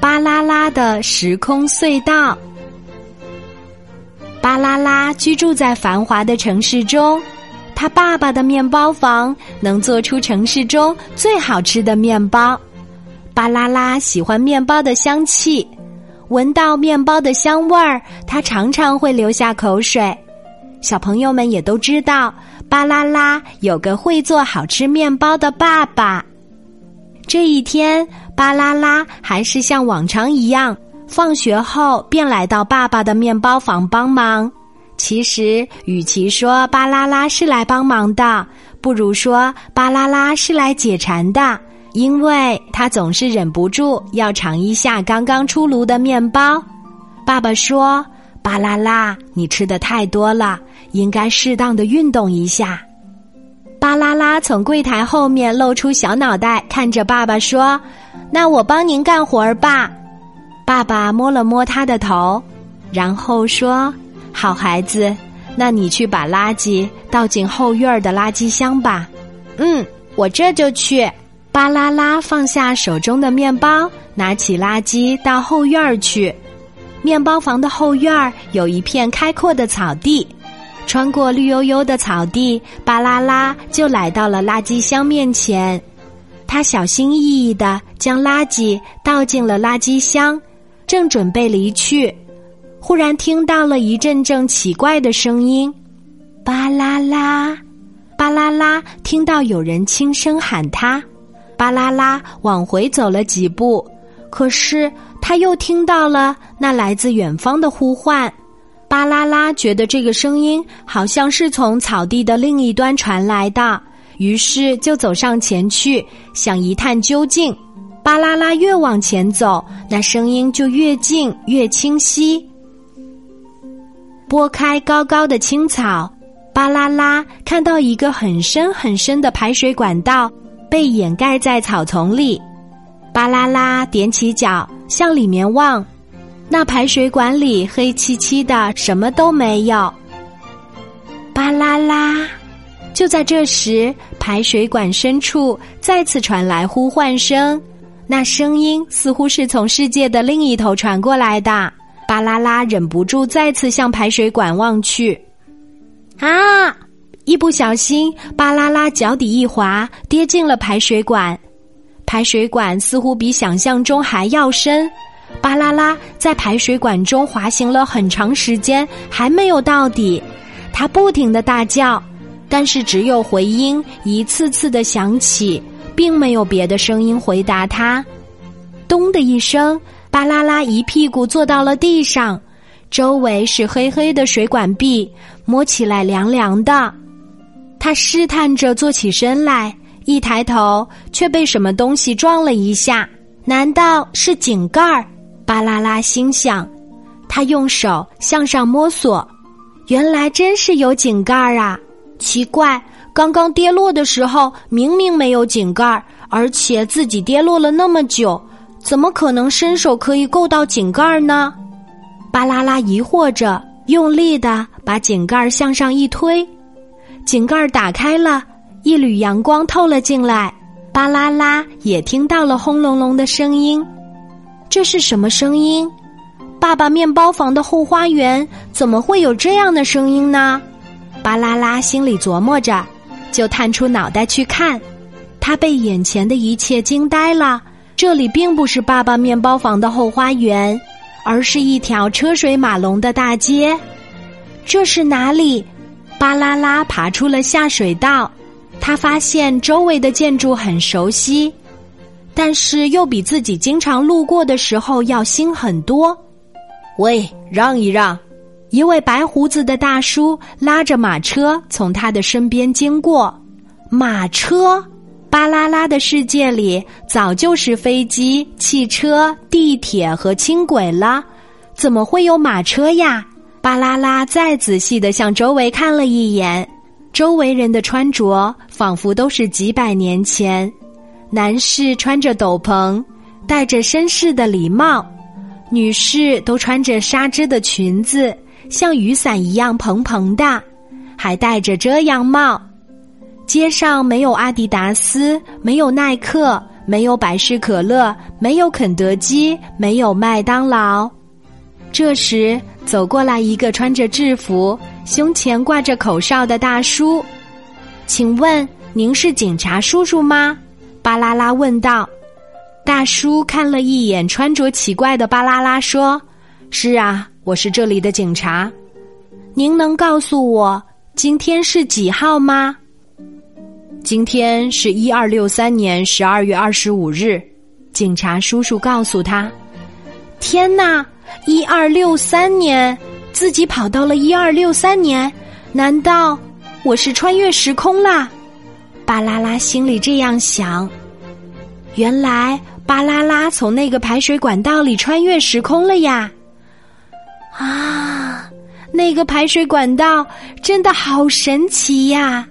巴啦啦的时空隧道。巴啦啦居住在繁华的城市中，他爸爸的面包房能做出城市中最好吃的面包。巴啦啦喜欢面包的香气，闻到面包的香味儿，他常常会流下口水。小朋友们也都知道，巴啦啦有个会做好吃面包的爸爸。这一天，巴啦啦还是像往常一样，放学后便来到爸爸的面包房帮忙。其实，与其说巴啦啦是来帮忙的，不如说巴啦啦是来解馋的，因为他总是忍不住要尝一下刚刚出炉的面包。爸爸说。巴啦啦，你吃的太多了，应该适当的运动一下。巴啦啦从柜台后面露出小脑袋，看着爸爸说：“那我帮您干活儿吧。”爸爸摸了摸他的头，然后说：“好孩子，那你去把垃圾倒进后院的垃圾箱吧。”“嗯，我这就去。”巴啦啦放下手中的面包，拿起垃圾到后院去。面包房的后院有一片开阔的草地，穿过绿油油的草地，巴啦啦就来到了垃圾箱面前。他小心翼翼地将垃圾倒进了垃圾箱，正准备离去，忽然听到了一阵阵奇怪的声音：“巴啦啦，巴啦啦！”听到有人轻声喊他，巴啦啦往回走了几步，可是。他又听到了那来自远方的呼唤，巴啦啦觉得这个声音好像是从草地的另一端传来的，于是就走上前去想一探究竟。巴啦啦越往前走，那声音就越近越清晰。拨开高高的青草，巴啦啦看到一个很深很深的排水管道被掩盖在草丛里，巴啦啦踮起脚。向里面望，那排水管里黑漆漆的，什么都没有。巴啦啦！就在这时，排水管深处再次传来呼唤声，那声音似乎是从世界的另一头传过来的。巴啦啦忍不住再次向排水管望去，啊！一不小心，巴啦啦脚底一滑，跌进了排水管。排水管似乎比想象中还要深，巴啦啦在排水管中滑行了很长时间，还没有到底。他不停的大叫，但是只有回音一次次的响起，并没有别的声音回答他。咚的一声，巴啦啦一屁股坐到了地上，周围是黑黑的水管壁，摸起来凉凉的。他试探着坐起身来。一抬头，却被什么东西撞了一下。难道是井盖儿？巴啦啦心想。他用手向上摸索，原来真是有井盖儿啊！奇怪，刚刚跌落的时候明明没有井盖儿，而且自己跌落了那么久，怎么可能伸手可以够到井盖儿呢？巴啦啦疑惑着，用力的把井盖儿向上一推，井盖儿打开了。一缕阳光透了进来，巴啦啦也听到了轰隆隆的声音。这是什么声音？爸爸面包房的后花园怎么会有这样的声音呢？巴啦啦心里琢磨着，就探出脑袋去看。他被眼前的一切惊呆了。这里并不是爸爸面包房的后花园，而是一条车水马龙的大街。这是哪里？巴啦啦爬出了下水道。他发现周围的建筑很熟悉，但是又比自己经常路过的时候要新很多。喂，让一让！一位白胡子的大叔拉着马车从他的身边经过。马车，巴啦啦的世界里早就是飞机、汽车、地铁和轻轨了，怎么会有马车呀？巴啦啦再仔细的向周围看了一眼。周围人的穿着仿佛都是几百年前，男士穿着斗篷，戴着绅士的礼帽，女士都穿着纱织的裙子，像雨伞一样蓬蓬的，还戴着遮阳帽。街上没有阿迪达斯，没有耐克，没有百事可乐，没有肯德基，没有麦当劳。这时，走过来一个穿着制服、胸前挂着口哨的大叔。请问您是警察叔叔吗？巴啦啦问道。大叔看了一眼穿着奇怪的巴啦啦，说：“是啊，我是这里的警察。您能告诉我今天是几号吗？”今天是一二六三年十二月二十五日，警察叔叔告诉他：“天哪，一二六三年，自己跑到了一二六三年，难道我是穿越时空啦？”巴啦啦心里这样想。原来巴啦啦从那个排水管道里穿越时空了呀！啊，那个排水管道真的好神奇呀！